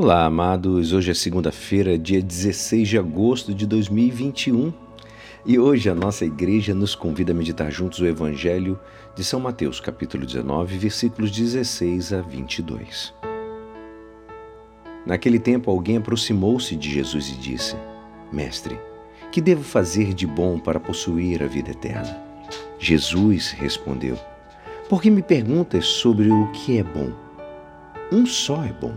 Olá, amados. Hoje é segunda-feira, dia 16 de agosto de 2021. E hoje a nossa igreja nos convida a meditar juntos o Evangelho de São Mateus, capítulo 19, versículos 16 a 22. Naquele tempo, alguém aproximou-se de Jesus e disse: Mestre, que devo fazer de bom para possuir a vida eterna? Jesus respondeu: Por que me perguntas sobre o que é bom? Um só é bom.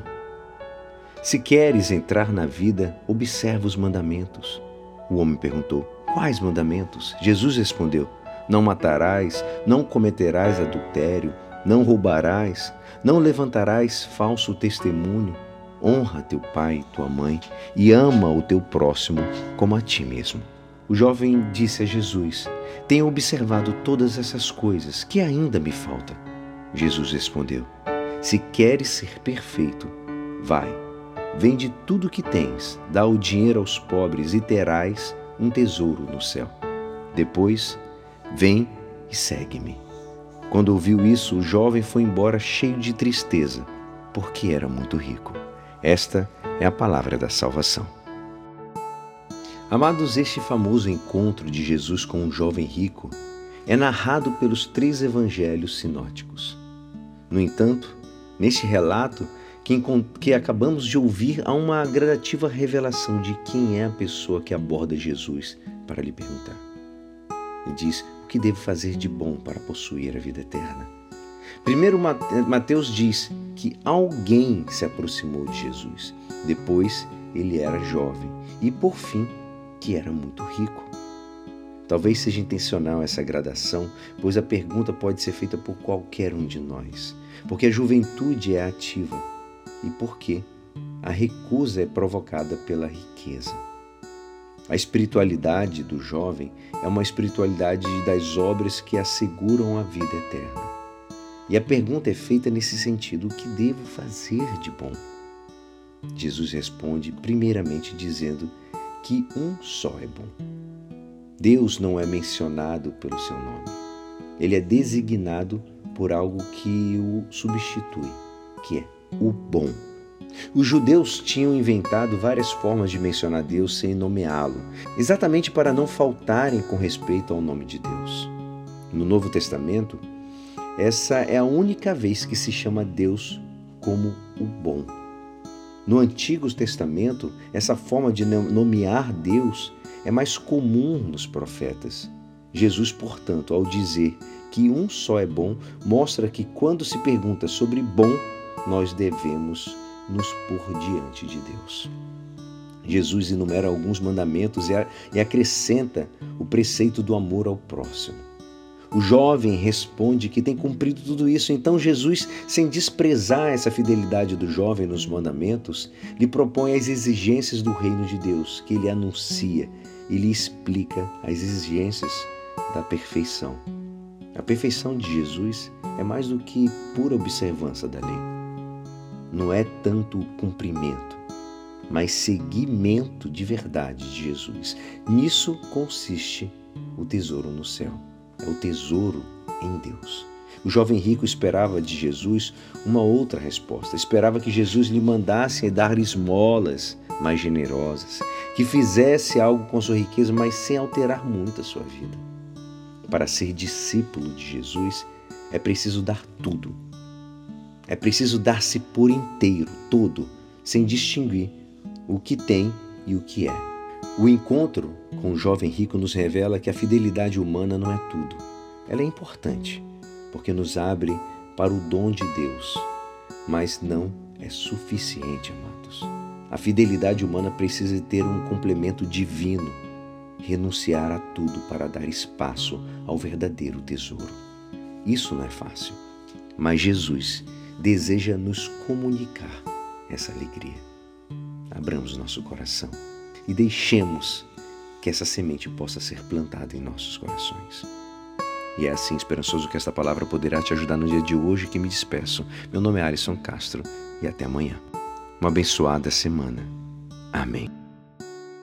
Se queres entrar na vida, observa os mandamentos. O homem perguntou: Quais mandamentos? Jesus respondeu: Não matarás, não cometerás adultério, não roubarás, não levantarás falso testemunho, honra teu pai e tua mãe e ama o teu próximo como a ti mesmo. O jovem disse a Jesus: Tenho observado todas essas coisas, que ainda me falta. Jesus respondeu: Se queres ser perfeito, vai Vende tudo o que tens, dá o dinheiro aos pobres e terás um tesouro no céu. Depois, vem e segue-me. Quando ouviu isso, o jovem foi embora cheio de tristeza, porque era muito rico. Esta é a palavra da salvação. Amados, este famoso encontro de Jesus com um jovem rico é narrado pelos três evangelhos sinóticos. No entanto, neste relato, que, que acabamos de ouvir, há uma gradativa revelação de quem é a pessoa que aborda Jesus para lhe perguntar. Ele diz: O que devo fazer de bom para possuir a vida eterna? Primeiro, Mateus diz que alguém se aproximou de Jesus. Depois, ele era jovem. E, por fim, que era muito rico. Talvez seja intencional essa gradação, pois a pergunta pode ser feita por qualquer um de nós, porque a juventude é ativa e por que a recusa é provocada pela riqueza. A espiritualidade do jovem é uma espiritualidade das obras que asseguram a vida eterna. E a pergunta é feita nesse sentido: o que devo fazer de bom? Jesus responde, primeiramente, dizendo que um só é bom. Deus não é mencionado pelo seu nome. Ele é designado por algo que o substitui, que é o bom. Os judeus tinham inventado várias formas de mencionar Deus sem nomeá-lo, exatamente para não faltarem com respeito ao nome de Deus. No Novo Testamento, essa é a única vez que se chama Deus como o bom. No Antigo Testamento, essa forma de nomear Deus é mais comum nos profetas. Jesus, portanto, ao dizer que um só é bom, mostra que quando se pergunta sobre bom, nós devemos nos pôr diante de Deus. Jesus enumera alguns mandamentos e acrescenta o preceito do amor ao próximo. O jovem responde que tem cumprido tudo isso, então Jesus, sem desprezar essa fidelidade do jovem nos mandamentos, lhe propõe as exigências do reino de Deus, que ele anuncia e lhe explica as exigências da perfeição. A perfeição de Jesus é mais do que pura observância da lei não é tanto o cumprimento, mas seguimento de verdade de Jesus. Nisso consiste o tesouro no céu. É o tesouro em Deus. O jovem rico esperava de Jesus uma outra resposta. Esperava que Jesus lhe mandasse dar esmolas mais generosas, que fizesse algo com sua riqueza, mas sem alterar muito a sua vida. Para ser discípulo de Jesus, é preciso dar tudo é preciso dar-se por inteiro, todo, sem distinguir o que tem e o que é. O encontro com o jovem rico nos revela que a fidelidade humana não é tudo. Ela é importante, porque nos abre para o dom de Deus, mas não é suficiente, amados. A fidelidade humana precisa ter um complemento divino, renunciar a tudo para dar espaço ao verdadeiro tesouro. Isso não é fácil, mas Jesus deseja nos comunicar essa alegria. Abramos nosso coração e deixemos que essa semente possa ser plantada em nossos corações. E é assim, esperançoso, que esta palavra poderá te ajudar no dia de hoje que me despeço. Meu nome é Alisson Castro e até amanhã. Uma abençoada semana. Amém.